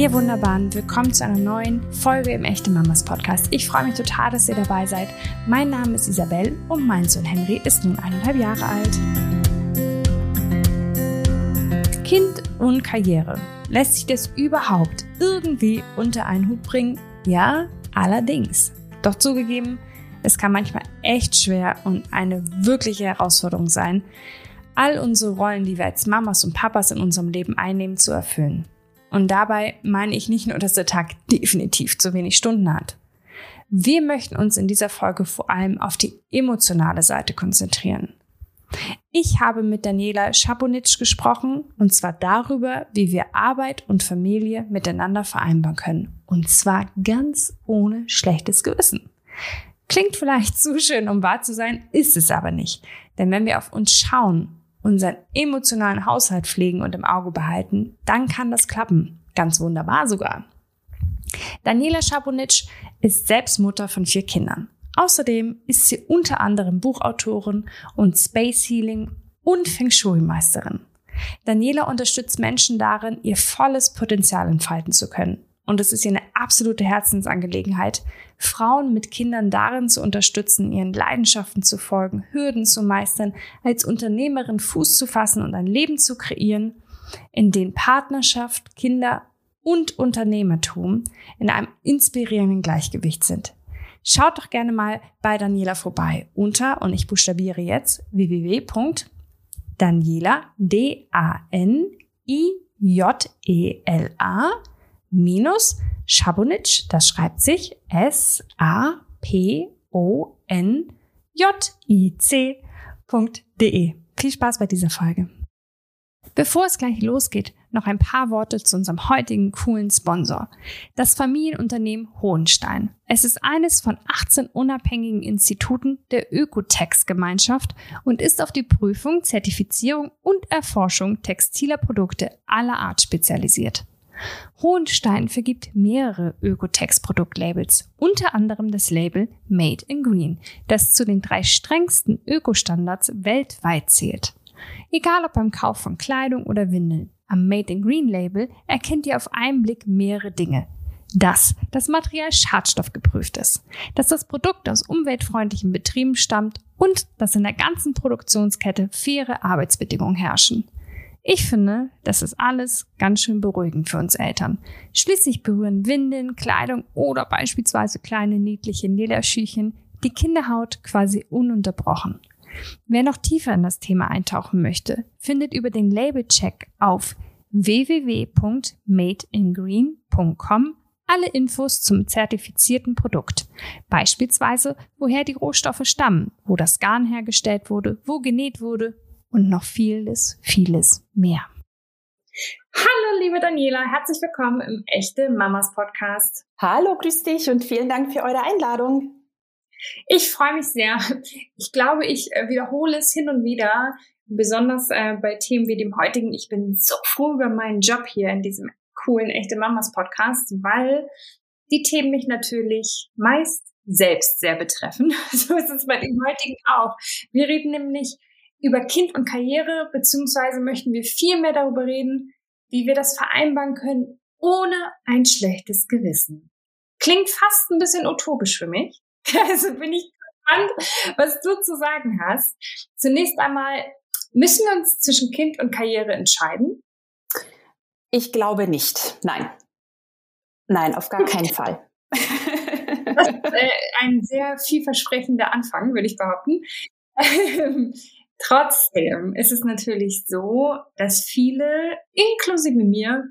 Ihr Wunderbaren, willkommen zu einer neuen Folge im Echte Mamas Podcast. Ich freue mich total, dass ihr dabei seid. Mein Name ist Isabel und mein Sohn Henry ist nun eineinhalb Jahre alt. Kind und Karriere. Lässt sich das überhaupt irgendwie unter einen Hut bringen? Ja, allerdings. Doch zugegeben, es kann manchmal echt schwer und eine wirkliche Herausforderung sein, all unsere Rollen, die wir als Mamas und Papas in unserem Leben einnehmen, zu erfüllen. Und dabei meine ich nicht nur, dass der Tag definitiv zu wenig Stunden hat. Wir möchten uns in dieser Folge vor allem auf die emotionale Seite konzentrieren. Ich habe mit Daniela Schabonitsch gesprochen und zwar darüber, wie wir Arbeit und Familie miteinander vereinbaren können. Und zwar ganz ohne schlechtes Gewissen. Klingt vielleicht zu schön, um wahr zu sein, ist es aber nicht. Denn wenn wir auf uns schauen unseren emotionalen Haushalt pflegen und im Auge behalten, dann kann das klappen. Ganz wunderbar sogar. Daniela Schabonitsch ist selbst Mutter von vier Kindern. Außerdem ist sie unter anderem Buchautorin und Space Healing und Feng Shui Meisterin. Daniela unterstützt Menschen darin, ihr volles Potenzial entfalten zu können und es ist ihr eine absolute Herzensangelegenheit, Frauen mit Kindern darin zu unterstützen, ihren Leidenschaften zu folgen, Hürden zu meistern, als Unternehmerin Fuß zu fassen und ein Leben zu kreieren, in dem Partnerschaft, Kinder und Unternehmertum in einem inspirierenden Gleichgewicht sind. Schaut doch gerne mal bei Daniela vorbei unter, und ich buchstabiere jetzt, www.daniela, D-A-N-I-J-E-L-A, minus Schabonitsch, das schreibt sich S-A-P-O-N-J-I-C.de. Viel Spaß bei dieser Folge. Bevor es gleich losgeht, noch ein paar Worte zu unserem heutigen coolen Sponsor. Das Familienunternehmen Hohenstein. Es ist eines von 18 unabhängigen Instituten der Ökotex-Gemeinschaft und ist auf die Prüfung, Zertifizierung und Erforschung textiler Produkte aller Art spezialisiert. Hohenstein vergibt mehrere Ökotex-Produktlabels, unter anderem das Label Made in Green, das zu den drei strengsten Ökostandards weltweit zählt. Egal ob beim Kauf von Kleidung oder Windeln, am Made in Green Label erkennt ihr auf einen Blick mehrere Dinge. Dass das Material schadstoffgeprüft ist, dass das Produkt aus umweltfreundlichen Betrieben stammt und dass in der ganzen Produktionskette faire Arbeitsbedingungen herrschen. Ich finde, das ist alles ganz schön beruhigend für uns Eltern. Schließlich berühren Windeln, Kleidung oder beispielsweise kleine niedliche Lederschüchen die Kinderhaut quasi ununterbrochen. Wer noch tiefer in das Thema eintauchen möchte, findet über den Labelcheck auf www.madeingreen.com alle Infos zum zertifizierten Produkt. Beispielsweise, woher die Rohstoffe stammen, wo das Garn hergestellt wurde, wo genäht wurde und noch vieles, vieles mehr. Hallo, liebe Daniela, herzlich willkommen im Echte Mamas Podcast. Hallo, grüß dich und vielen Dank für eure Einladung. Ich freue mich sehr. Ich glaube, ich äh, wiederhole es hin und wieder, besonders äh, bei Themen wie dem heutigen. Ich bin so froh über meinen Job hier in diesem coolen Echte Mamas Podcast, weil die Themen mich natürlich meist selbst sehr betreffen. So ist es bei dem heutigen auch. Wir reden nämlich über Kind und Karriere, beziehungsweise möchten wir viel mehr darüber reden, wie wir das vereinbaren können, ohne ein schlechtes Gewissen. Klingt fast ein bisschen utopisch für mich. Also bin ich gespannt, was du zu sagen hast. Zunächst einmal, müssen wir uns zwischen Kind und Karriere entscheiden? Ich glaube nicht. Nein. Nein, auf gar keinen Fall. Das ist äh, ein sehr vielversprechender Anfang, würde ich behaupten. Trotzdem ist es natürlich so, dass viele, inklusive mir,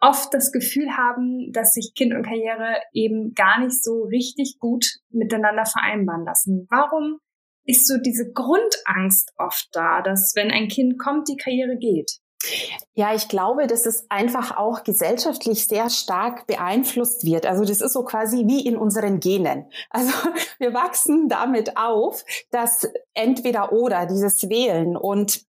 oft das Gefühl haben, dass sich Kind und Karriere eben gar nicht so richtig gut miteinander vereinbaren lassen. Warum ist so diese Grundangst oft da, dass wenn ein Kind kommt, die Karriere geht? Ja, ich glaube, dass es einfach auch gesellschaftlich sehr stark beeinflusst wird. Also das ist so quasi wie in unseren Genen. Also wir wachsen damit auf, dass entweder oder dieses Wählen. Und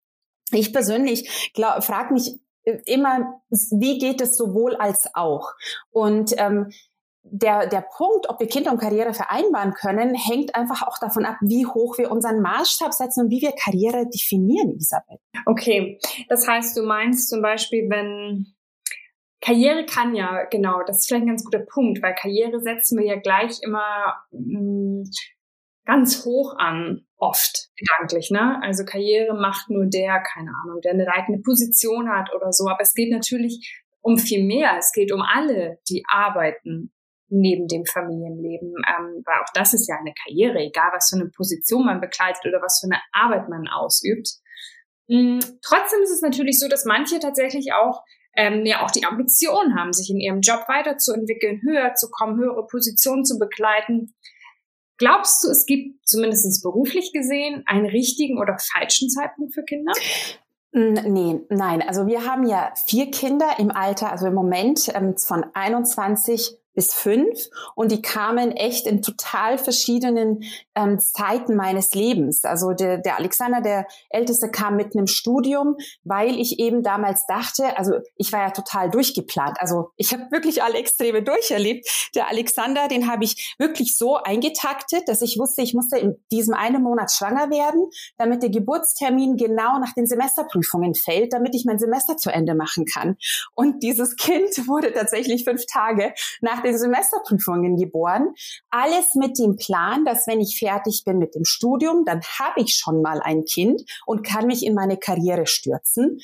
ich persönlich frage mich immer, wie geht es sowohl als auch? Und ähm, der, der Punkt, ob wir Kinder und Karriere vereinbaren können, hängt einfach auch davon ab, wie hoch wir unseren Maßstab setzen und wie wir Karriere definieren, Isabel. Okay, das heißt, du meinst zum Beispiel, wenn Karriere kann ja, genau, das ist vielleicht ein ganz guter Punkt, weil Karriere setzen wir ja gleich immer mh, mm, ganz hoch an, oft gedanklich, ne? Also Karriere macht nur der, keine Ahnung, der eine leitende Position hat oder so. Aber es geht natürlich um viel mehr. Es geht um alle, die arbeiten neben dem Familienleben, ähm, weil auch das ist ja eine Karriere, egal was für eine Position man bekleidet oder was für eine Arbeit man ausübt. Mhm. Trotzdem ist es natürlich so, dass manche tatsächlich auch ähm, ja auch die Ambition haben, sich in ihrem Job weiterzuentwickeln, höher zu kommen, höhere Positionen zu begleiten. Glaubst du, es gibt zumindest beruflich gesehen einen richtigen oder falschen Zeitpunkt für Kinder? Nee, nein. Also wir haben ja vier Kinder im Alter, also im Moment ähm, von 21 bis fünf und die kamen echt in total verschiedenen ähm, Zeiten meines Lebens. Also der, der Alexander, der Älteste, kam mit einem Studium, weil ich eben damals dachte, also ich war ja total durchgeplant. Also ich habe wirklich alle Extreme durcherlebt. Der Alexander, den habe ich wirklich so eingetaktet, dass ich wusste, ich musste in diesem einen Monat schwanger werden, damit der Geburtstermin genau nach den Semesterprüfungen fällt, damit ich mein Semester zu Ende machen kann. Und dieses Kind wurde tatsächlich fünf Tage nach den Semesterprüfungen geboren. Alles mit dem Plan, dass wenn ich fertig bin mit dem Studium, dann habe ich schon mal ein Kind und kann mich in meine Karriere stürzen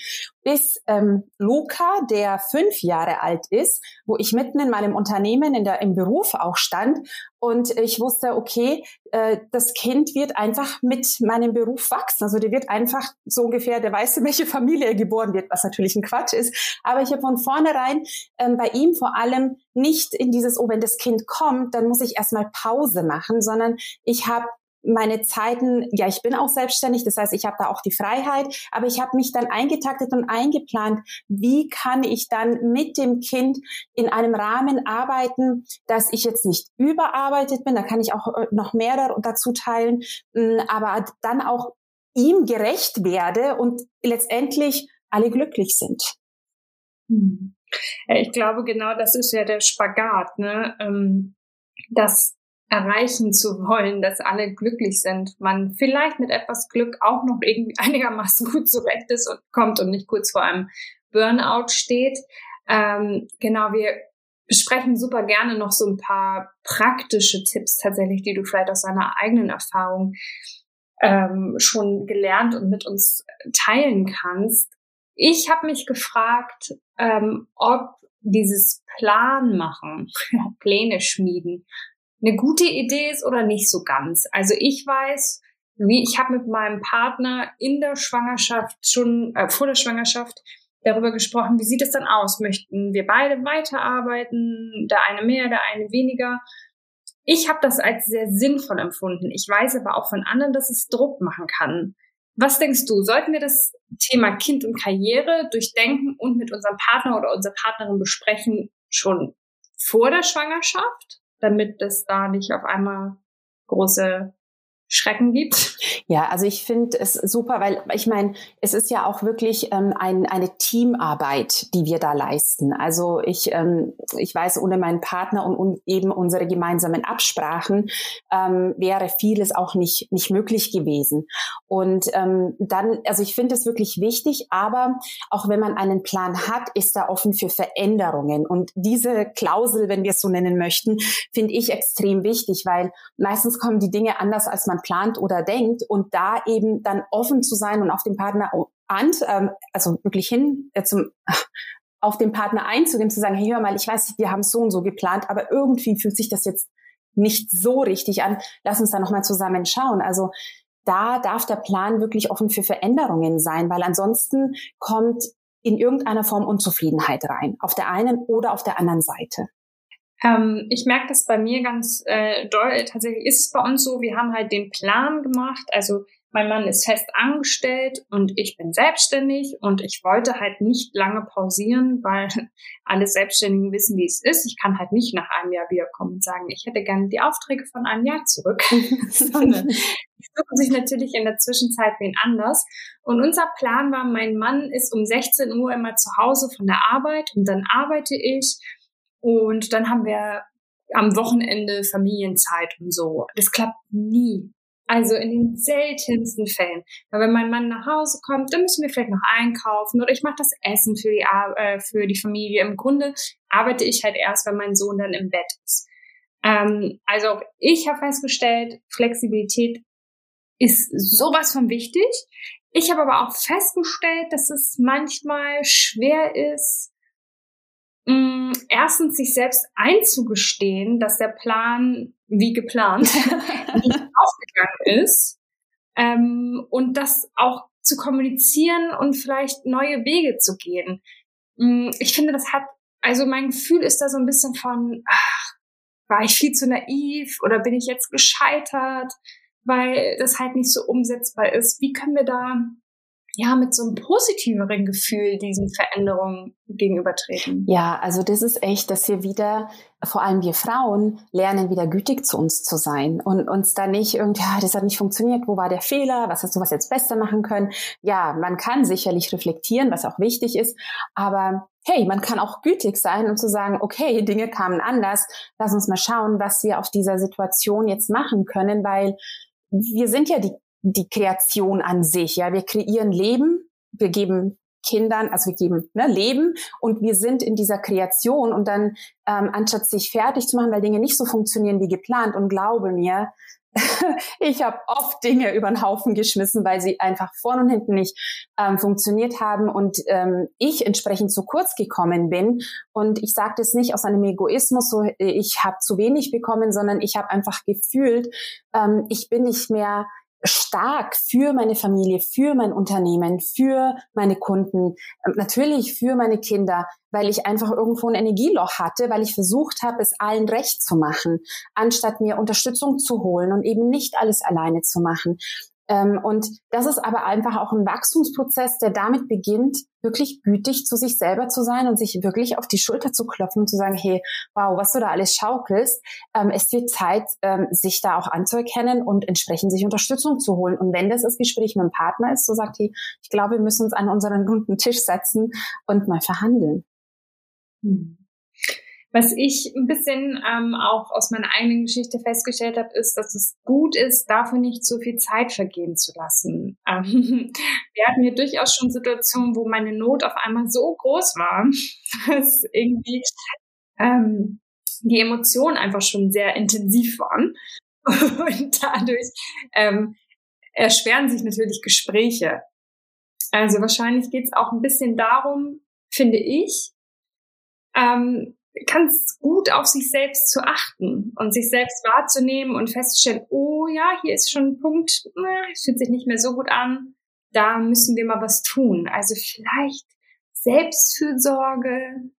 bis ähm, Luca, der fünf Jahre alt ist, wo ich mitten in meinem Unternehmen in der, im Beruf auch stand und ich wusste, okay, äh, das Kind wird einfach mit meinem Beruf wachsen. Also der wird einfach so ungefähr, der weiß, in welche Familie geboren wird, was natürlich ein Quatsch ist. Aber ich habe von vornherein ähm, bei ihm vor allem nicht in dieses, oh, wenn das Kind kommt, dann muss ich erstmal Pause machen, sondern ich habe meine Zeiten, ja, ich bin auch selbstständig, das heißt, ich habe da auch die Freiheit, aber ich habe mich dann eingetaktet und eingeplant, wie kann ich dann mit dem Kind in einem Rahmen arbeiten, dass ich jetzt nicht überarbeitet bin, da kann ich auch äh, noch mehr dazu teilen, hm, aber dann auch ihm gerecht werde und letztendlich alle glücklich sind. Hm. Ich glaube, genau das ist ja der Spagat, ne? Ähm, dass erreichen zu wollen, dass alle glücklich sind, man vielleicht mit etwas Glück auch noch irgendwie einigermaßen gut zurecht ist und kommt und nicht kurz vor einem Burnout steht. Ähm, genau, wir besprechen super gerne noch so ein paar praktische Tipps tatsächlich, die du vielleicht aus deiner eigenen Erfahrung ähm, schon gelernt und mit uns teilen kannst. Ich habe mich gefragt, ähm, ob dieses Plan machen, Pläne schmieden, eine gute Idee ist oder nicht so ganz. Also ich weiß, wie ich habe mit meinem Partner in der Schwangerschaft schon äh, vor der Schwangerschaft darüber gesprochen, wie sieht es dann aus? Möchten wir beide weiterarbeiten? Der eine mehr, der eine weniger? Ich habe das als sehr sinnvoll empfunden. Ich weiß aber auch von anderen, dass es Druck machen kann. Was denkst du? Sollten wir das Thema Kind und Karriere durchdenken und mit unserem Partner oder unserer Partnerin besprechen schon vor der Schwangerschaft? Damit es da nicht auf einmal große Schrecken gibt? Ja, also ich finde es super, weil ich meine, es ist ja auch wirklich ähm, ein, eine Teamarbeit, die wir da leisten. Also ich, ähm, ich weiß, ohne meinen Partner und, und eben unsere gemeinsamen Absprachen ähm, wäre vieles auch nicht, nicht möglich gewesen. Und ähm, dann, also ich finde es wirklich wichtig, aber auch wenn man einen Plan hat, ist er offen für Veränderungen. Und diese Klausel, wenn wir es so nennen möchten, finde ich extrem wichtig, weil meistens kommen die Dinge anders, als man plant oder denkt und da eben dann offen zu sein und auf den Partner an, ähm, also wirklich hin äh, zum auf den Partner einzugehen, zu sagen, hey, hör mal, ich weiß, wir haben so und so geplant, aber irgendwie fühlt sich das jetzt nicht so richtig an. Lass uns da nochmal zusammen schauen. Also da darf der Plan wirklich offen für Veränderungen sein, weil ansonsten kommt in irgendeiner Form Unzufriedenheit rein, auf der einen oder auf der anderen Seite. Ähm, ich merke das bei mir ganz äh, doll. Tatsächlich ist es bei uns so, wir haben halt den Plan gemacht. Also mein Mann ist fest angestellt und ich bin selbstständig und ich wollte halt nicht lange pausieren, weil alle Selbstständigen wissen, wie es ist. Ich kann halt nicht nach einem Jahr wiederkommen und sagen, ich hätte gerne die Aufträge von einem Jahr zurück, sondern die suchen sich natürlich in der Zwischenzeit wen anders. Und unser Plan war, mein Mann ist um 16 Uhr immer zu Hause von der Arbeit und dann arbeite ich und dann haben wir am Wochenende Familienzeit und so. Das klappt nie. Also in den seltensten Fällen. Weil wenn mein Mann nach Hause kommt, dann müssen wir vielleicht noch einkaufen oder ich mache das Essen für die, äh, für die Familie. Im Grunde arbeite ich halt erst, wenn mein Sohn dann im Bett ist. Ähm, also auch ich habe festgestellt, Flexibilität ist sowas von wichtig. Ich habe aber auch festgestellt, dass es manchmal schwer ist, erstens sich selbst einzugestehen, dass der Plan wie geplant nicht aufgegangen ist ähm, und das auch zu kommunizieren und vielleicht neue Wege zu gehen. Mm, ich finde, das hat, also mein Gefühl ist da so ein bisschen von, ach, war ich viel zu naiv oder bin ich jetzt gescheitert, weil das halt nicht so umsetzbar ist. Wie können wir da ja, mit so einem positiveren Gefühl diesen Veränderungen gegenübertreten. Ja, also das ist echt, dass wir wieder, vor allem wir Frauen, lernen, wieder gütig zu uns zu sein und uns da nicht irgendwie, ja, das hat nicht funktioniert, wo war der Fehler, was hast du was jetzt besser machen können? Ja, man kann sicherlich reflektieren, was auch wichtig ist, aber hey, man kann auch gütig sein und zu sagen, okay, Dinge kamen anders, lass uns mal schauen, was wir auf dieser Situation jetzt machen können, weil wir sind ja die die Kreation an sich. Ja, wir kreieren Leben, wir geben Kindern, also wir geben ne, Leben und wir sind in dieser Kreation und dann ähm, anstatt sich fertig zu machen, weil Dinge nicht so funktionieren wie geplant und glaube mir, ich habe oft Dinge über den Haufen geschmissen, weil sie einfach vorne und hinten nicht ähm, funktioniert haben und ähm, ich entsprechend zu kurz gekommen bin. Und ich sage das nicht aus einem Egoismus, so ich habe zu wenig bekommen, sondern ich habe einfach gefühlt, ähm, ich bin nicht mehr stark für meine Familie, für mein Unternehmen, für meine Kunden, ähm, natürlich für meine Kinder, weil ich einfach irgendwo ein Energieloch hatte, weil ich versucht habe, es allen recht zu machen, anstatt mir Unterstützung zu holen und eben nicht alles alleine zu machen. Ähm, und das ist aber einfach auch ein Wachstumsprozess, der damit beginnt, wirklich gütig zu sich selber zu sein und sich wirklich auf die Schulter zu klopfen und zu sagen, hey, wow, was du da alles schaukelst, ähm, es wird Zeit, ähm, sich da auch anzuerkennen und entsprechend sich Unterstützung zu holen. Und wenn das das Gespräch mit dem Partner ist, so sagt, hey, ich glaube, wir müssen uns an unseren runden Tisch setzen und mal verhandeln. Hm. Was ich ein bisschen ähm, auch aus meiner eigenen Geschichte festgestellt habe, ist, dass es gut ist, dafür nicht so viel Zeit vergehen zu lassen. Ähm, wir hatten hier durchaus schon Situationen, wo meine Not auf einmal so groß war, dass irgendwie ähm, die Emotionen einfach schon sehr intensiv waren. Und dadurch ähm, erschweren sich natürlich Gespräche. Also wahrscheinlich geht es auch ein bisschen darum, finde ich, ähm, ganz gut auf sich selbst zu achten und sich selbst wahrzunehmen und festzustellen, oh ja, hier ist schon ein Punkt, es fühlt sich nicht mehr so gut an, da müssen wir mal was tun. Also vielleicht Selbstfürsorge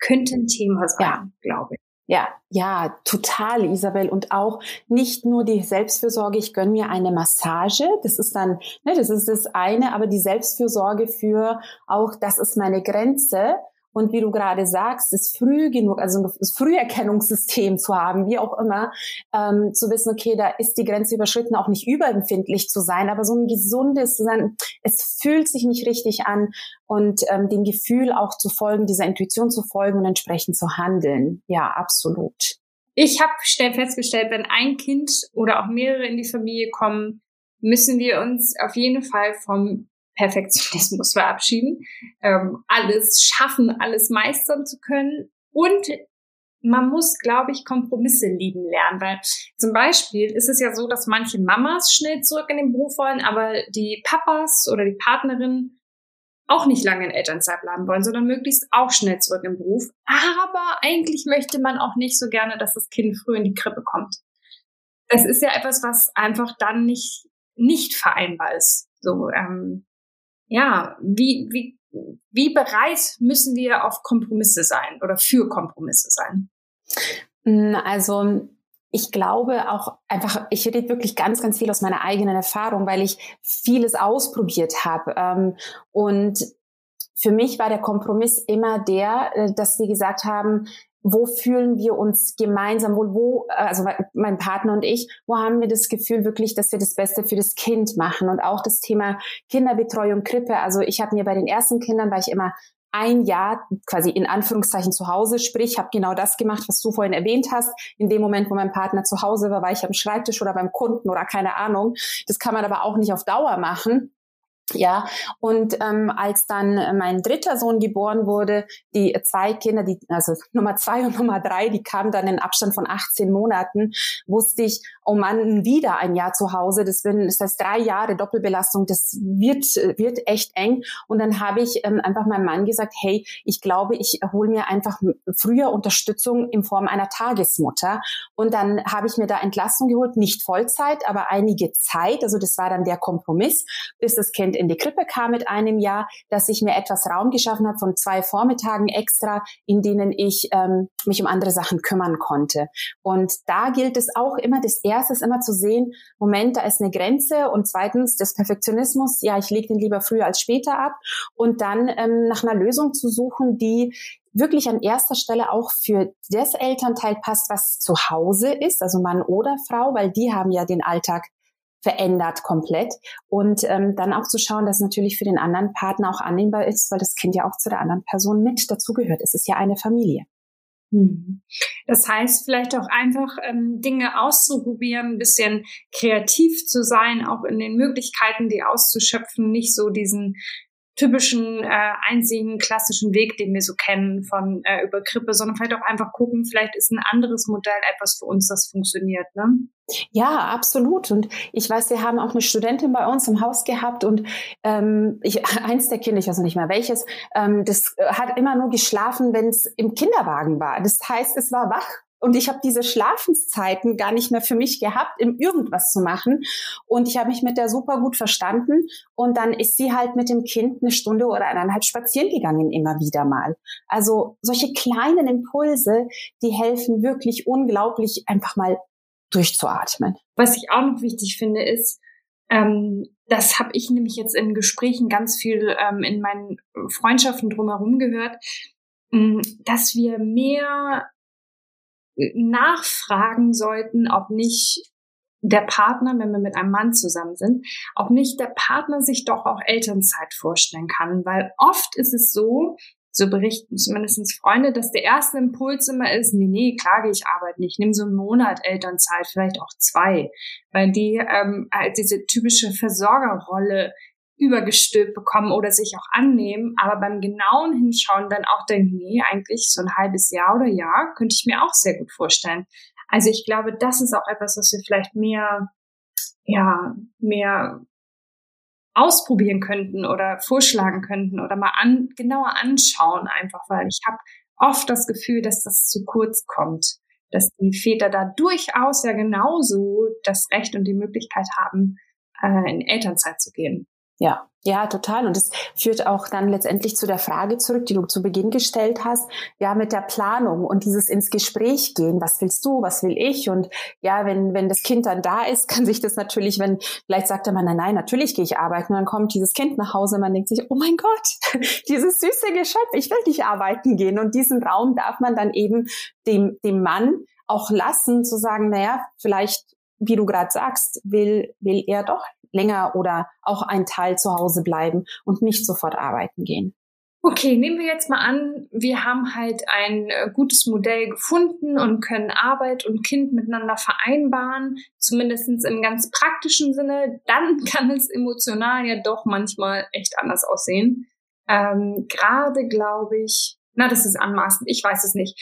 könnte ein Thema sein, ja. glaube ich. Ja, ja, total, Isabel. Und auch nicht nur die Selbstfürsorge, ich gönne mir eine Massage. Das ist dann, ne, das ist das eine, aber die Selbstfürsorge für auch, das ist meine Grenze und wie du gerade sagst, ist früh genug, also das Früherkennungssystem zu haben, wie auch immer, ähm, zu wissen, okay, da ist die Grenze überschritten, auch nicht überempfindlich zu sein, aber so ein gesundes zu sein, es fühlt sich nicht richtig an und ähm, dem Gefühl auch zu folgen, dieser Intuition zu folgen und entsprechend zu handeln. Ja, absolut. Ich habe festgestellt, wenn ein Kind oder auch mehrere in die Familie kommen, müssen wir uns auf jeden Fall vom Perfektionismus verabschieden, ähm, alles schaffen, alles meistern zu können und man muss, glaube ich, Kompromisse lieben lernen, weil zum Beispiel ist es ja so, dass manche Mamas schnell zurück in den Beruf wollen, aber die Papas oder die Partnerin auch nicht lange in Elternzeit bleiben wollen, sondern möglichst auch schnell zurück im Beruf. Aber eigentlich möchte man auch nicht so gerne, dass das Kind früh in die Krippe kommt. Das ist ja etwas, was einfach dann nicht, nicht vereinbar ist. So, ähm, ja, wie, wie, wie bereit müssen wir auf Kompromisse sein oder für Kompromisse sein? Mm, also ich glaube auch einfach, ich rede wirklich ganz, ganz viel aus meiner eigenen Erfahrung, weil ich vieles ausprobiert habe. Ähm, und für mich war der Kompromiss immer der, äh, dass wir gesagt haben, wo fühlen wir uns gemeinsam wohl, wo, also mein Partner und ich, wo haben wir das Gefühl wirklich, dass wir das Beste für das Kind machen und auch das Thema Kinderbetreuung, Krippe. Also ich habe mir bei den ersten Kindern war ich immer ein Jahr quasi in Anführungszeichen zu Hause, sprich, habe genau das gemacht, was du vorhin erwähnt hast. In dem Moment, wo mein Partner zu Hause war, war ich am Schreibtisch oder beim Kunden oder keine Ahnung. Das kann man aber auch nicht auf Dauer machen. Ja, und ähm, als dann mein dritter Sohn geboren wurde, die zwei Kinder, die, also Nummer zwei und Nummer drei, die kamen dann in Abstand von 18 Monaten, wusste ich, oh Mann, wieder ein Jahr zu Hause, das, werden, das heißt drei Jahre Doppelbelastung, das wird, wird echt eng. Und dann habe ich ähm, einfach meinem Mann gesagt, hey, ich glaube, ich hole mir einfach früher Unterstützung in Form einer Tagesmutter. Und dann habe ich mir da Entlastung geholt, nicht Vollzeit, aber einige Zeit, also das war dann der Kompromiss, bis das Kind in die Krippe kam mit einem Jahr, dass ich mir etwas Raum geschaffen habe von zwei Vormittagen extra, in denen ich ähm, mich um andere Sachen kümmern konnte. Und da gilt es auch immer, das erste ist immer zu sehen, Moment, da ist eine Grenze. Und zweitens des Perfektionismus, ja, ich lege den lieber früher als später ab. Und dann ähm, nach einer Lösung zu suchen, die wirklich an erster Stelle auch für das Elternteil passt, was zu Hause ist, also Mann oder Frau, weil die haben ja den Alltag verändert komplett. Und ähm, dann auch zu schauen, dass natürlich für den anderen Partner auch annehmbar ist, weil das Kind ja auch zu der anderen Person mit dazugehört. Es ist ja eine Familie. Mhm. Das heißt, vielleicht auch einfach ähm, Dinge auszuprobieren, ein bisschen kreativ zu sein, auch in den Möglichkeiten, die auszuschöpfen, nicht so diesen typischen äh, einzigen klassischen Weg, den wir so kennen von äh, über Krippe, sondern vielleicht auch einfach gucken, vielleicht ist ein anderes Modell etwas für uns, das funktioniert. Ne? Ja, absolut. Und ich weiß, wir haben auch eine Studentin bei uns im Haus gehabt und ähm, ich, eins der Kinder, ich weiß noch nicht mehr welches, ähm, das hat immer nur geschlafen, wenn es im Kinderwagen war. Das heißt, es war wach und ich habe diese Schlafenszeiten gar nicht mehr für mich gehabt, im irgendwas zu machen. Und ich habe mich mit der super gut verstanden. Und dann ist sie halt mit dem Kind eine Stunde oder eineinhalb spazieren gegangen, immer wieder mal. Also solche kleinen Impulse, die helfen wirklich unglaublich, einfach mal durchzuatmen. Was ich auch noch wichtig finde, ist, ähm, das habe ich nämlich jetzt in Gesprächen ganz viel ähm, in meinen Freundschaften drumherum gehört, mm, dass wir mehr nachfragen sollten, ob nicht der Partner, wenn wir mit einem Mann zusammen sind, ob nicht der Partner sich doch auch Elternzeit vorstellen kann. Weil oft ist es so, so berichten zumindest Freunde, dass der erste Impuls immer ist, nee, nee, klage ich arbeite nicht, nimm so einen Monat Elternzeit, vielleicht auch zwei, weil die ähm, halt diese typische Versorgerrolle übergestülpt bekommen oder sich auch annehmen, aber beim genauen Hinschauen dann auch denken, nee, eigentlich so ein halbes Jahr oder Jahr könnte ich mir auch sehr gut vorstellen. Also ich glaube, das ist auch etwas, was wir vielleicht mehr, ja, mehr ausprobieren könnten oder vorschlagen könnten oder mal an, genauer anschauen einfach, weil ich habe oft das Gefühl, dass das zu kurz kommt, dass die Väter da durchaus ja genauso das Recht und die Möglichkeit haben, äh, in Elternzeit zu gehen. Ja, ja, total. Und es führt auch dann letztendlich zu der Frage zurück, die du zu Beginn gestellt hast, ja, mit der Planung und dieses ins Gespräch gehen. Was willst du? Was will ich? Und ja, wenn, wenn das Kind dann da ist, kann sich das natürlich, wenn, vielleicht sagt der Mann, nein, nein, natürlich gehe ich arbeiten. Und dann kommt dieses Kind nach Hause man denkt sich, oh mein Gott, dieses süße Geschöpf, ich will nicht arbeiten gehen. Und diesen Raum darf man dann eben dem, dem Mann auch lassen, zu sagen, naja, vielleicht wie du gerade sagst, will, will er doch länger oder auch ein Teil zu Hause bleiben und nicht sofort arbeiten gehen. Okay, nehmen wir jetzt mal an, wir haben halt ein äh, gutes Modell gefunden und können Arbeit und Kind miteinander vereinbaren, zumindest im ganz praktischen Sinne. Dann kann es emotional ja doch manchmal echt anders aussehen. Ähm, gerade glaube ich, na, das ist anmaßend, ich weiß es nicht.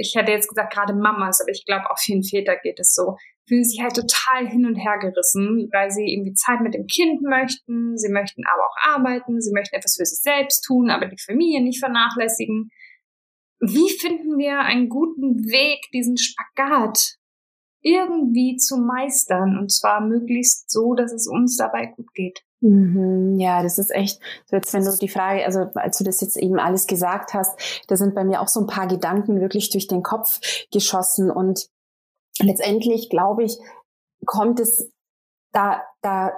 Ich hätte jetzt gesagt, gerade Mamas, aber ich glaube, auch vielen Väter geht es so fühlen sich halt total hin und her gerissen, weil sie irgendwie Zeit mit dem Kind möchten, sie möchten aber auch arbeiten, sie möchten etwas für sich selbst tun, aber die Familie nicht vernachlässigen. Wie finden wir einen guten Weg, diesen Spagat irgendwie zu meistern und zwar möglichst so, dass es uns dabei gut geht? Mhm, ja, das ist echt, so jetzt wenn du die Frage, also als du das jetzt eben alles gesagt hast, da sind bei mir auch so ein paar Gedanken wirklich durch den Kopf geschossen und letztendlich glaube ich, kommt es da, da,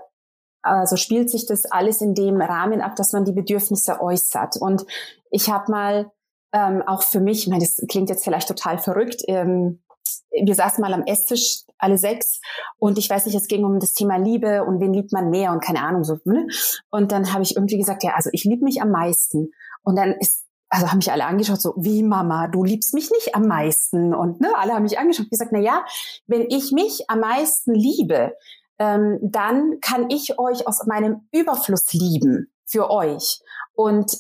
also spielt sich das alles in dem Rahmen ab, dass man die Bedürfnisse äußert. Und ich habe mal ähm, auch für mich, ich meine, das klingt jetzt vielleicht total verrückt, ähm, wir saßen mal am Esstisch, alle sechs, und ich weiß nicht, es ging um das Thema Liebe und wen liebt man mehr und keine Ahnung so. Ne? Und dann habe ich irgendwie gesagt, ja, also ich liebe mich am meisten. Und dann ist also haben mich alle angeschaut, so wie Mama, du liebst mich nicht am meisten. Und ne, alle haben mich angeschaut und gesagt, na ja, wenn ich mich am meisten liebe, ähm, dann kann ich euch aus meinem Überfluss lieben für euch. Und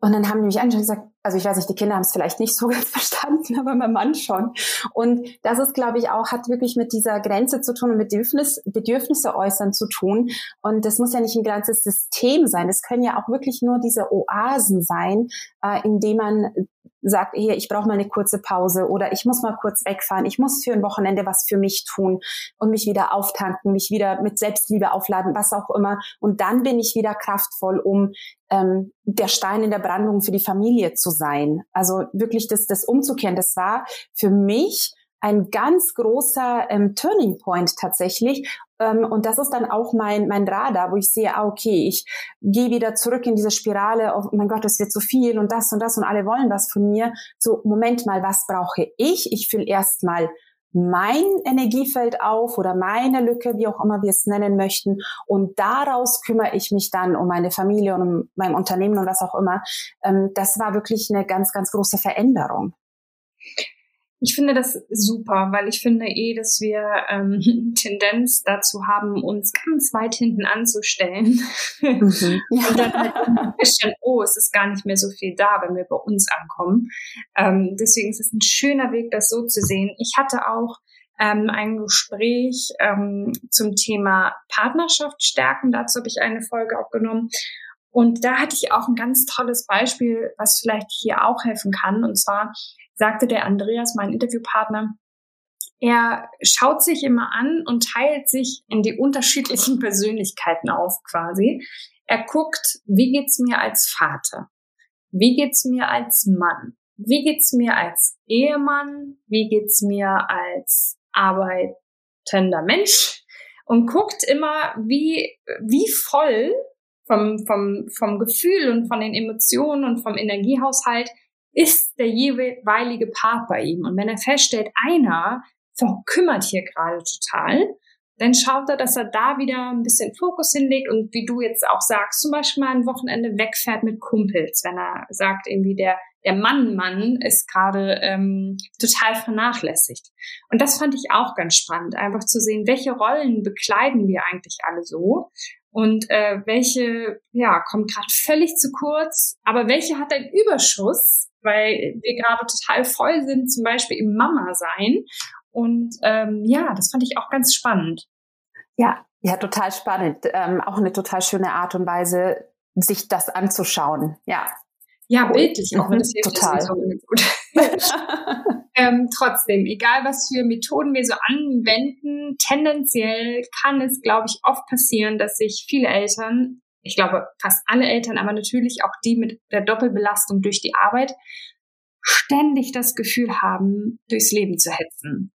und dann haben die mich angeschaut und gesagt, also ich weiß nicht, die Kinder haben es vielleicht nicht so ganz verstanden, aber mein Mann schon. Und das ist, glaube ich, auch, hat wirklich mit dieser Grenze zu tun und mit Bedürfnis, Bedürfnisse äußern zu tun. Und das muss ja nicht ein ganzes System sein. Das können ja auch wirklich nur diese Oasen sein, äh, in dem man sagt, hier, ich brauche mal eine kurze Pause oder ich muss mal kurz wegfahren, ich muss für ein Wochenende was für mich tun und mich wieder auftanken, mich wieder mit Selbstliebe aufladen, was auch immer. Und dann bin ich wieder kraftvoll, um ähm, der Stein in der Brandung für die Familie zu sein. Also wirklich das, das umzukehren, das war für mich ein ganz großer ähm, Turning Point tatsächlich. Ähm, und das ist dann auch mein, mein Radar, wo ich sehe, ah, okay, ich gehe wieder zurück in diese Spirale, oh mein Gott, es wird zu viel und das und das und alle wollen was von mir. So, Moment mal, was brauche ich? Ich fülle erstmal mein Energiefeld auf oder meine Lücke, wie auch immer wir es nennen möchten. Und daraus kümmere ich mich dann um meine Familie und um mein Unternehmen und was auch immer. Ähm, das war wirklich eine ganz, ganz große Veränderung. Ich finde das super, weil ich finde eh, dass wir ähm, Tendenz dazu haben, uns ganz weit hinten anzustellen. Mhm. Und dann halt ein bisschen, oh, es ist gar nicht mehr so viel da, wenn wir bei uns ankommen. Ähm, deswegen ist es ein schöner Weg, das so zu sehen. Ich hatte auch ähm, ein Gespräch ähm, zum Thema Partnerschaft stärken. Dazu habe ich eine Folge aufgenommen. Und da hatte ich auch ein ganz tolles Beispiel, was vielleicht hier auch helfen kann. Und zwar sagte der Andreas, mein Interviewpartner, er schaut sich immer an und teilt sich in die unterschiedlichen Persönlichkeiten auf quasi. Er guckt, wie geht's mir als Vater? Wie geht's mir als Mann? Wie geht's mir als Ehemann? Wie geht's mir als arbeitender Mensch? Und guckt immer, wie, wie voll vom, vom, vom Gefühl und von den Emotionen und vom Energiehaushalt ist der jeweilige Part bei ihm. Und wenn er feststellt, einer verkümmert hier gerade total, dann schaut er, dass er da wieder ein bisschen Fokus hinlegt und wie du jetzt auch sagst, zum Beispiel mal ein Wochenende wegfährt mit Kumpels, wenn er sagt, irgendwie der, der Mann-Mann ist gerade ähm, total vernachlässigt. Und das fand ich auch ganz spannend, einfach zu sehen, welche Rollen bekleiden wir eigentlich alle so und äh, welche ja kommt gerade völlig zu kurz, aber welche hat einen Überschuss weil wir gerade total voll sind, zum Beispiel im Mama sein. Und ähm, ja, das fand ich auch ganz spannend. Ja, ja, total spannend. Ähm, auch eine total schöne Art und Weise, sich das anzuschauen. Ja. Ja, bildlich auch, wenn das hilft, total. So gut. ähm, trotzdem, egal was für Methoden wir so anwenden, tendenziell kann es, glaube ich, oft passieren, dass sich viele Eltern ich glaube fast alle Eltern, aber natürlich auch die mit der Doppelbelastung durch die Arbeit, ständig das Gefühl haben, durchs Leben zu hetzen.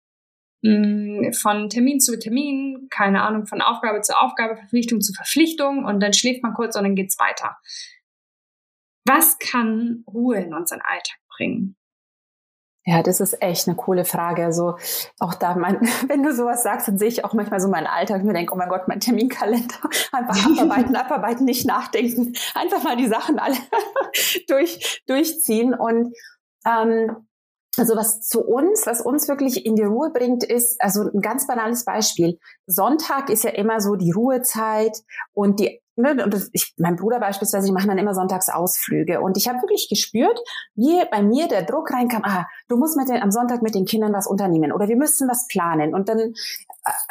Mm, von Termin zu Termin, keine Ahnung, von Aufgabe zu Aufgabe, Verpflichtung zu Verpflichtung und dann schläft man kurz und dann geht's weiter. Was kann Ruhe in unseren Alltag bringen? Ja, das ist echt eine coole Frage. Also auch da, mein, wenn du sowas sagst, dann sehe ich auch manchmal so meinen Alltag und mir denke, oh mein Gott, mein Terminkalender. Einfach abarbeiten, abarbeiten, nicht nachdenken. Einfach mal die Sachen alle durch, durchziehen. Und ähm, also was zu uns, was uns wirklich in die Ruhe bringt, ist, also ein ganz banales Beispiel. Sonntag ist ja immer so die Ruhezeit und die Ne, und ich, mein Bruder beispielsweise, die machen dann immer sonntags Ausflüge. Und ich habe wirklich gespürt, wie bei mir der Druck reinkam, ah, du musst mit den, am Sonntag mit den Kindern was unternehmen oder wir müssen was planen. Und dann äh,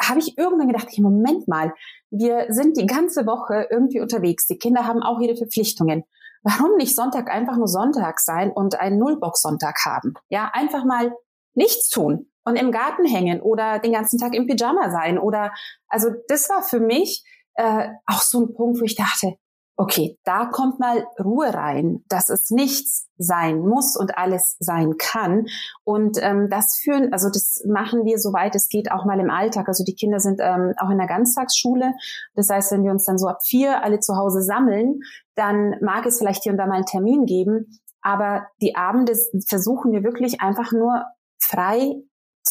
habe ich irgendwann gedacht, hey, Moment mal, wir sind die ganze Woche irgendwie unterwegs. Die Kinder haben auch ihre Verpflichtungen. Warum nicht Sonntag einfach nur Sonntag sein und einen Nullbox-Sonntag haben? Ja, einfach mal nichts tun und im Garten hängen oder den ganzen Tag im Pyjama sein oder, also das war für mich äh, auch so ein Punkt, wo ich dachte, okay, da kommt mal Ruhe rein, dass es nichts sein muss und alles sein kann. Und ähm, das führen, also das machen wir, soweit es geht, auch mal im Alltag. Also die Kinder sind ähm, auch in der Ganztagsschule. Das heißt, wenn wir uns dann so ab vier alle zu Hause sammeln, dann mag es vielleicht hier und da mal einen Termin geben. Aber die Abende versuchen wir wirklich einfach nur frei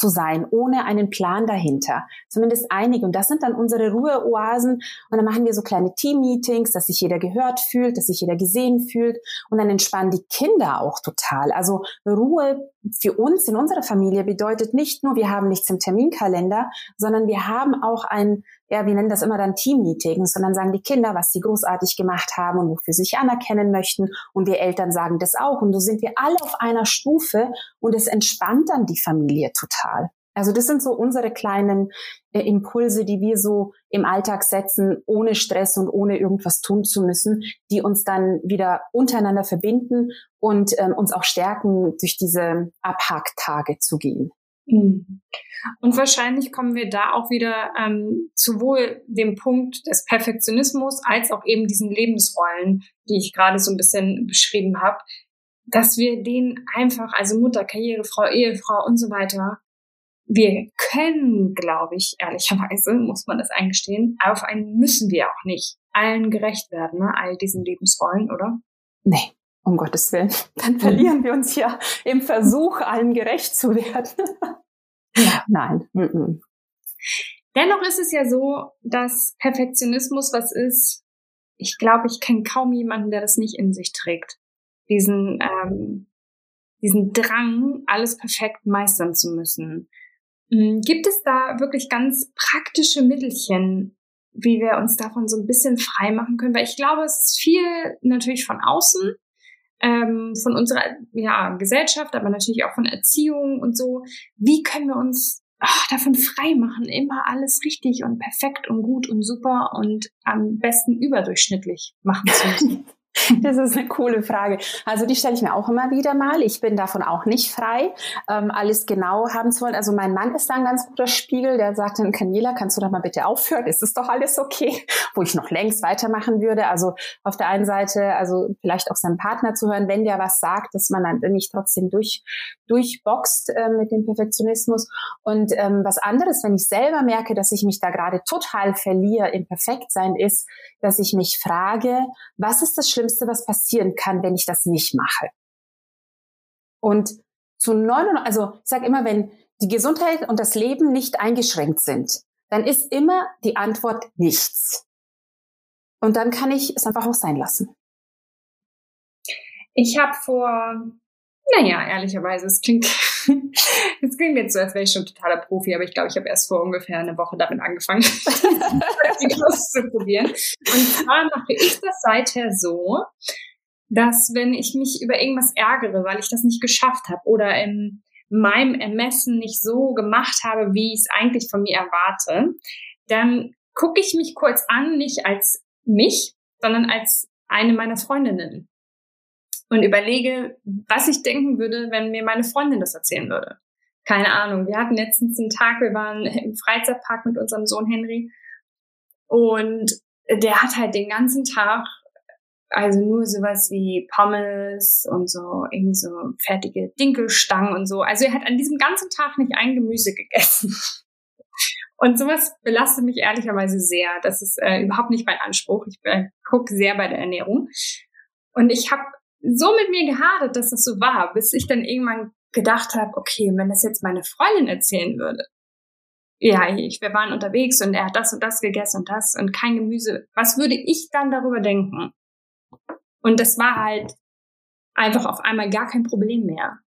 zu sein, ohne einen Plan dahinter. Zumindest einige. Und das sind dann unsere Ruheoasen. Und dann machen wir so kleine Team-Meetings, dass sich jeder gehört fühlt, dass sich jeder gesehen fühlt. Und dann entspannen die Kinder auch total. Also Ruhe für uns in unserer Familie bedeutet nicht nur, wir haben nichts im Terminkalender, sondern wir haben auch ein ja, wir nennen das immer dann Team-Meetings, sondern sagen die Kinder, was sie großartig gemacht haben und wofür sie sich anerkennen möchten. Und wir Eltern sagen das auch. Und so sind wir alle auf einer Stufe und es entspannt dann die Familie total. Also das sind so unsere kleinen äh, Impulse, die wir so im Alltag setzen, ohne Stress und ohne irgendwas tun zu müssen, die uns dann wieder untereinander verbinden und ähm, uns auch stärken, durch diese Abhacktage zu gehen. Mhm. Und wahrscheinlich kommen wir da auch wieder ähm, sowohl dem Punkt des Perfektionismus als auch eben diesen Lebensrollen, die ich gerade so ein bisschen beschrieben habe, dass wir den einfach, also Mutter, Karrierefrau, Ehefrau und so weiter, wir können, glaube ich, ehrlicherweise, muss man das eingestehen, aber vor allem müssen wir auch nicht allen gerecht werden, ne? all diesen Lebensrollen, oder? Nee, um Gottes Willen. Dann verlieren wir uns ja im Versuch, allen gerecht zu werden. ja, nein. Dennoch ist es ja so, dass Perfektionismus was ist. Ich glaube, ich kenne kaum jemanden, der das nicht in sich trägt. Diesen, ähm, diesen Drang, alles perfekt meistern zu müssen. Hm, gibt es da wirklich ganz praktische Mittelchen, wie wir uns davon so ein bisschen frei machen können? Weil ich glaube, es ist viel natürlich von außen ähm, von unserer ja, Gesellschaft, aber natürlich auch von Erziehung und so. Wie können wir uns ach, davon frei machen, immer alles richtig und perfekt und gut und super und am besten überdurchschnittlich machen zu müssen? Das ist eine coole Frage. Also die stelle ich mir auch immer wieder mal. Ich bin davon auch nicht frei, ähm, alles genau haben zu wollen. Also mein Mann ist da ein ganz guter Spiegel, der sagt dann, Daniela, kannst du da mal bitte aufhören? Ist es doch alles okay? Wo ich noch längst weitermachen würde. Also auf der einen Seite, also vielleicht auch seinem Partner zu hören, wenn der was sagt, dass man dann nicht trotzdem durch, durchboxt äh, mit dem Perfektionismus. Und ähm, was anderes, wenn ich selber merke, dass ich mich da gerade total verliere im Perfektsein ist, dass ich mich frage, was ist das Schlimmste, Schlimmste, was passieren kann, wenn ich das nicht mache. Und zu 99, also ich sage immer, wenn die Gesundheit und das Leben nicht eingeschränkt sind, dann ist immer die Antwort nichts. Und dann kann ich es einfach auch sein lassen. Ich habe vor, naja, ehrlicherweise, es klingt, es klingt jetzt so, als wäre ich schon totaler Profi, aber ich glaube, ich habe erst vor ungefähr eine Woche damit angefangen, das auszuprobieren. Und zwar mache ich das seither so, dass wenn ich mich über irgendwas ärgere, weil ich das nicht geschafft habe oder in meinem Ermessen nicht so gemacht habe, wie ich es eigentlich von mir erwarte, dann gucke ich mich kurz an, nicht als mich, sondern als eine meiner Freundinnen und überlege, was ich denken würde, wenn mir meine Freundin das erzählen würde. Keine Ahnung. Wir hatten letztens einen Tag, wir waren im Freizeitpark mit unserem Sohn Henry und der hat halt den ganzen Tag also nur sowas wie Pommes und so, irgend so fertige Dinkelstangen und so. Also er hat an diesem ganzen Tag nicht ein Gemüse gegessen. Und sowas belastet mich ehrlicherweise sehr. Das ist äh, überhaupt nicht mein Anspruch. Ich äh, gucke sehr bei der Ernährung. Und ich habe so mit mir gehadert, dass das so war, bis ich dann irgendwann gedacht habe, okay, wenn das jetzt meine Freundin erzählen würde, ja, ich, wir waren unterwegs und er hat das und das gegessen und das und kein Gemüse, was würde ich dann darüber denken? Und das war halt einfach auf einmal gar kein Problem mehr.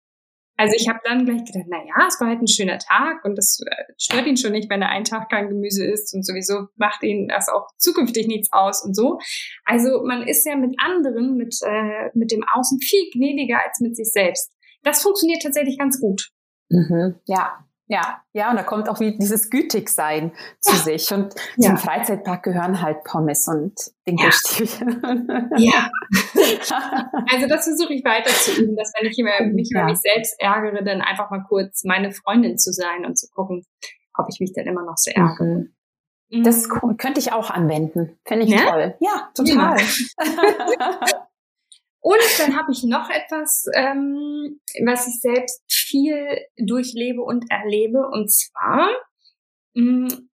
Also ich habe dann gleich gedacht, na ja, es war halt ein schöner Tag und das äh, stört ihn schon nicht, wenn er einen Tag kein Gemüse isst und sowieso macht ihn das auch zukünftig nichts aus und so. Also man ist ja mit anderen, mit, äh, mit dem Außen viel gnädiger als mit sich selbst. Das funktioniert tatsächlich ganz gut. Mhm, ja, ja, ja, und da kommt auch wie dieses Gütigsein zu sich. Und ja. zum Freizeitpark gehören halt Pommes und Dinkelstiefel. Ja. ja. Also das versuche ich weiter zu üben, dass wenn ich mich über mich selbst ärgere, dann einfach mal kurz meine Freundin zu sein und zu gucken, ob ich mich dann immer noch so ärgere. Mhm. Das könnte ich auch anwenden. Fände ich ja? toll. Ja, total. Und dann habe ich noch etwas, ähm, was ich selbst viel durchlebe und erlebe. Und zwar mh, hm,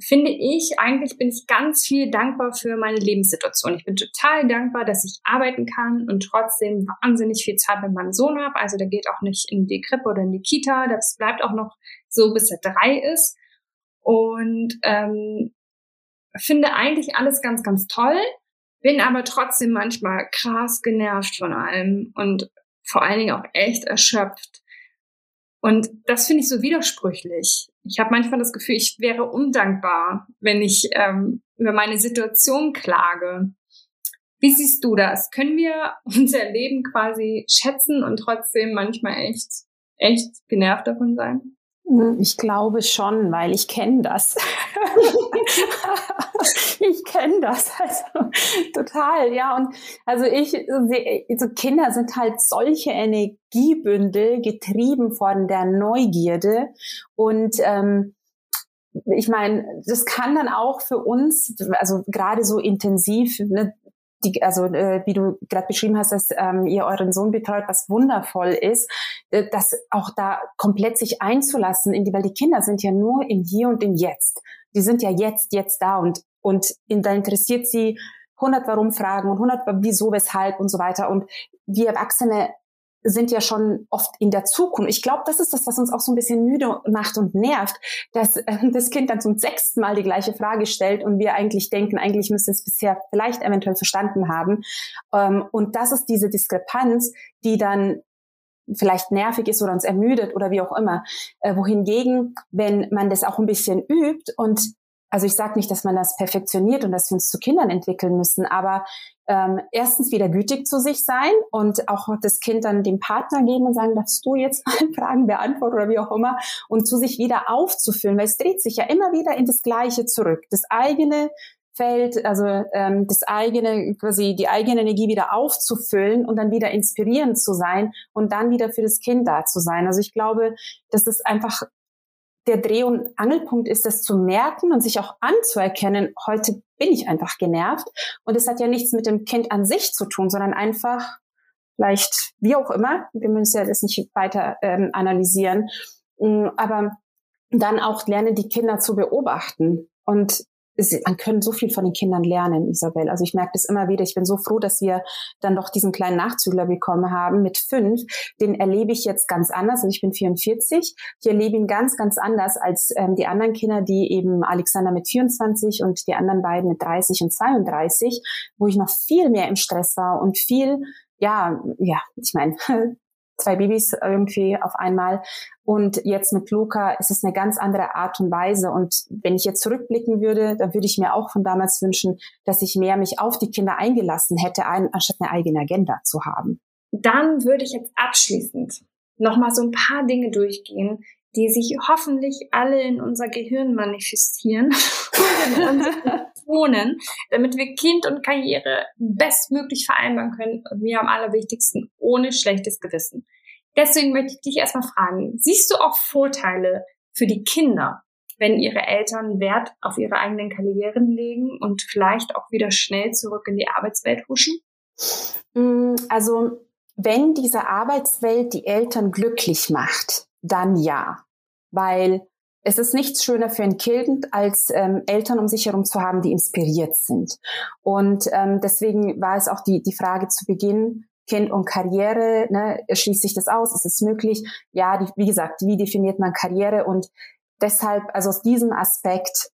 finde ich, eigentlich bin ich ganz viel dankbar für meine Lebenssituation. Ich bin total dankbar, dass ich arbeiten kann und trotzdem wahnsinnig viel Zeit mit meinem Sohn habe. Also der geht auch nicht in die Krippe oder in die Kita. Das bleibt auch noch so, bis er drei ist. Und ähm, finde eigentlich alles ganz, ganz toll, bin aber trotzdem manchmal krass genervt von allem und vor allen Dingen auch echt erschöpft. Und das finde ich so widersprüchlich. Ich habe manchmal das Gefühl, ich wäre undankbar, wenn ich ähm, über meine Situation klage. Wie siehst du das? Können wir unser Leben quasi schätzen und trotzdem manchmal echt, echt genervt davon sein? Hm, ich glaube schon, weil ich kenne das. ich kenne das also total, ja. Und also ich, also Kinder sind halt solche Energiebündel getrieben von der Neugierde und ähm, ich meine, das kann dann auch für uns, also gerade so intensiv, ne, die, also äh, wie du gerade beschrieben hast, dass ähm, ihr euren Sohn betreut, was wundervoll ist, äh, das auch da komplett sich einzulassen, in die, weil die Kinder sind ja nur im Hier und im Jetzt. Die sind ja jetzt, jetzt da und und in, da interessiert sie 100 Warum-Fragen und 100 Wieso, Weshalb und so weiter. Und wir Erwachsene sind ja schon oft in der Zukunft. Ich glaube, das ist das, was uns auch so ein bisschen müde macht und nervt, dass äh, das Kind dann zum sechsten Mal die gleiche Frage stellt und wir eigentlich denken, eigentlich müsste es bisher vielleicht eventuell verstanden haben. Ähm, und das ist diese Diskrepanz, die dann vielleicht nervig ist oder uns ermüdet oder wie auch immer. Äh, wohingegen, wenn man das auch ein bisschen übt und also ich sage nicht, dass man das perfektioniert und dass wir uns zu Kindern entwickeln müssen, aber ähm, erstens wieder gütig zu sich sein und auch das Kind dann dem Partner geben und sagen, darfst du jetzt mal Fragen beantworten oder wie auch immer und zu sich wieder aufzufüllen, weil es dreht sich ja immer wieder in das Gleiche zurück. Das eigene Feld, also ähm, das eigene, quasi die eigene Energie wieder aufzufüllen und dann wieder inspirierend zu sein und dann wieder für das Kind da zu sein. Also ich glaube, dass das einfach der Dreh- und Angelpunkt ist, das zu merken und sich auch anzuerkennen, heute bin ich einfach genervt. Und es hat ja nichts mit dem Kind an sich zu tun, sondern einfach vielleicht, wie auch immer, wir müssen ja das nicht weiter ähm, analysieren, mm, aber dann auch lernen, die Kinder zu beobachten und man können so viel von den Kindern lernen, Isabel. Also ich merke das immer wieder. Ich bin so froh, dass wir dann doch diesen kleinen Nachzügler bekommen haben mit fünf. Den erlebe ich jetzt ganz anders. Also ich bin 44. Ich erlebe ihn ganz, ganz anders als ähm, die anderen Kinder, die eben Alexander mit 24 und die anderen beiden mit 30 und 32, wo ich noch viel mehr im Stress war und viel ja, ja, ich meine, zwei Babys irgendwie auf einmal. Und jetzt mit Luca ist es eine ganz andere Art und Weise. Und wenn ich jetzt zurückblicken würde, dann würde ich mir auch von damals wünschen, dass ich mehr mich auf die Kinder eingelassen hätte, anstatt eine eigene Agenda zu haben. Dann würde ich jetzt abschließend nochmal so ein paar Dinge durchgehen, die sich hoffentlich alle in unser Gehirn manifestieren wohnen, damit wir Kind und Karriere bestmöglich vereinbaren können und mir am allerwichtigsten ohne schlechtes Gewissen. Deswegen möchte ich dich erstmal fragen, siehst du auch Vorteile für die Kinder, wenn ihre Eltern Wert auf ihre eigenen Karrieren legen und vielleicht auch wieder schnell zurück in die Arbeitswelt huschen? Mm, also, wenn diese Arbeitswelt die Eltern glücklich macht, dann ja. Weil es ist nichts schöner für ein Kind, als ähm, Eltern um sich herum zu haben, die inspiriert sind. Und ähm, deswegen war es auch die, die Frage zu Beginn, Kind und Karriere, ne, schließt sich das aus? Ist es möglich? Ja, die, wie gesagt, wie definiert man Karriere? Und deshalb, also aus diesem Aspekt,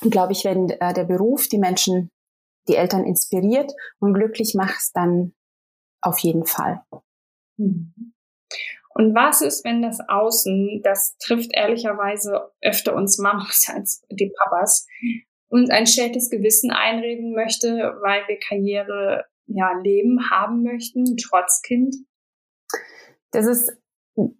glaube ich, wenn äh, der Beruf die Menschen, die Eltern inspiriert und glücklich macht, dann auf jeden Fall. Mhm. Und was ist, wenn das Außen, das trifft ehrlicherweise öfter uns Mamas als die Papas, uns ein schlechtes Gewissen einreden möchte, weil wir Karriere, ja, Leben haben möchten, trotz Kind? Das ist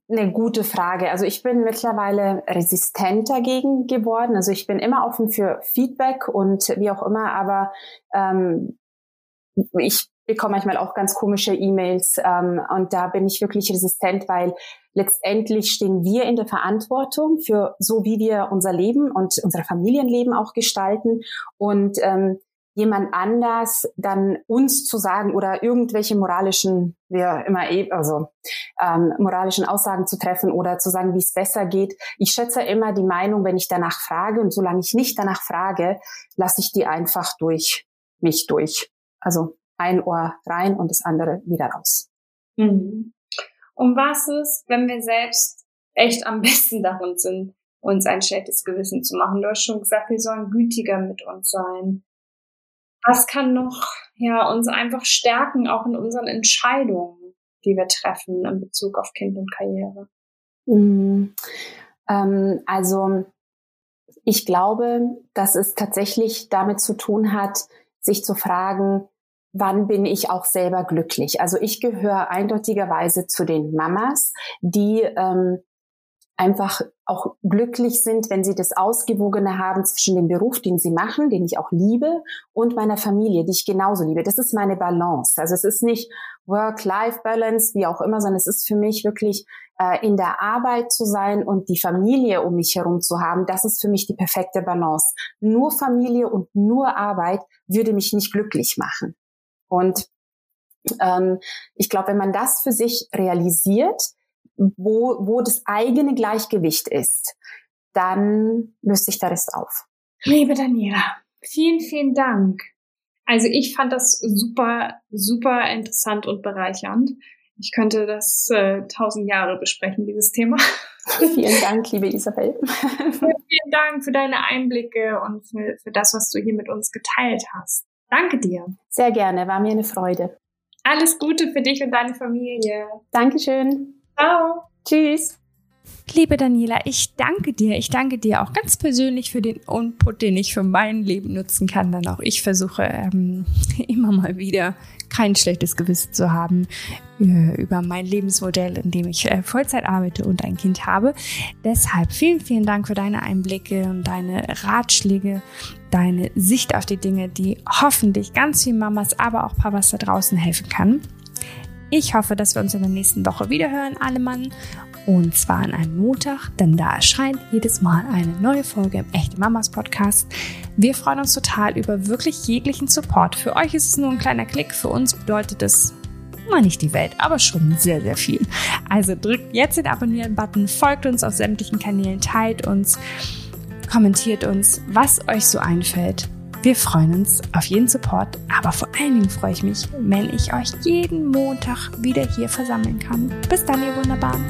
eine gute Frage. Also ich bin mittlerweile resistent dagegen geworden. Also ich bin immer offen für Feedback und wie auch immer, aber ähm, ich bekomme manchmal auch ganz komische E-Mails ähm, und da bin ich wirklich resistent, weil letztendlich stehen wir in der Verantwortung für so, wie wir unser Leben und unser Familienleben auch gestalten und ähm, jemand anders dann uns zu sagen oder irgendwelche moralischen, wir immer eh, also ähm, moralischen Aussagen zu treffen oder zu sagen, wie es besser geht. Ich schätze immer die Meinung, wenn ich danach frage und solange ich nicht danach frage, lasse ich die einfach durch mich durch. Also ein Ohr rein und das andere wieder raus. Mhm. Und was ist, wenn wir selbst echt am besten darin sind, uns ein schlechtes Gewissen zu machen? Du hast schon gesagt, wir sollen gütiger mit uns sein. Was kann noch, ja, uns einfach stärken, auch in unseren Entscheidungen, die wir treffen in Bezug auf Kind und Karriere? Mhm. Ähm, also, ich glaube, dass es tatsächlich damit zu tun hat, sich zu fragen, wann bin ich auch selber glücklich? Also ich gehöre eindeutigerweise zu den Mamas, die ähm, einfach auch glücklich sind, wenn sie das Ausgewogene haben zwischen dem Beruf, den sie machen, den ich auch liebe, und meiner Familie, die ich genauso liebe. Das ist meine Balance. Also es ist nicht Work-Life-Balance, wie auch immer, sondern es ist für mich wirklich äh, in der Arbeit zu sein und die Familie um mich herum zu haben. Das ist für mich die perfekte Balance. Nur Familie und nur Arbeit würde mich nicht glücklich machen. Und ähm, ich glaube, wenn man das für sich realisiert, wo, wo das eigene Gleichgewicht ist, dann löst sich der Rest auf. Liebe Daniela, vielen, vielen Dank. Also ich fand das super, super interessant und bereichernd. Ich könnte das äh, tausend Jahre besprechen, dieses Thema. Vielen Dank, liebe Isabel. Vielen Dank für deine Einblicke und für, für das, was du hier mit uns geteilt hast. Danke dir. Sehr gerne, war mir eine Freude. Alles Gute für dich und deine Familie. Dankeschön. Ciao. Tschüss. Liebe Daniela, ich danke dir. Ich danke dir auch ganz persönlich für den Input, den ich für mein Leben nutzen kann. Dann auch ich versuche ähm, immer mal wieder kein schlechtes Gewissen zu haben äh, über mein Lebensmodell, in dem ich äh, Vollzeit arbeite und ein Kind habe. Deshalb vielen, vielen Dank für deine Einblicke und deine Ratschläge, deine Sicht auf die Dinge, die hoffentlich ganz vielen Mamas, aber auch Papas da draußen helfen kann. Ich hoffe, dass wir uns in der nächsten Woche wiederhören, alle Mann. Und zwar an einem Montag, denn da erscheint jedes Mal eine neue Folge im Echte Mamas Podcast. Wir freuen uns total über wirklich jeglichen Support. Für euch ist es nur ein kleiner Klick, für uns bedeutet es mal nicht die Welt, aber schon sehr, sehr viel. Also drückt jetzt den Abonnieren-Button, folgt uns auf sämtlichen Kanälen, teilt uns, kommentiert uns, was euch so einfällt. Wir freuen uns auf jeden Support, aber vor allen Dingen freue ich mich, wenn ich euch jeden Montag wieder hier versammeln kann. Bis dann, ihr Wunderbaren.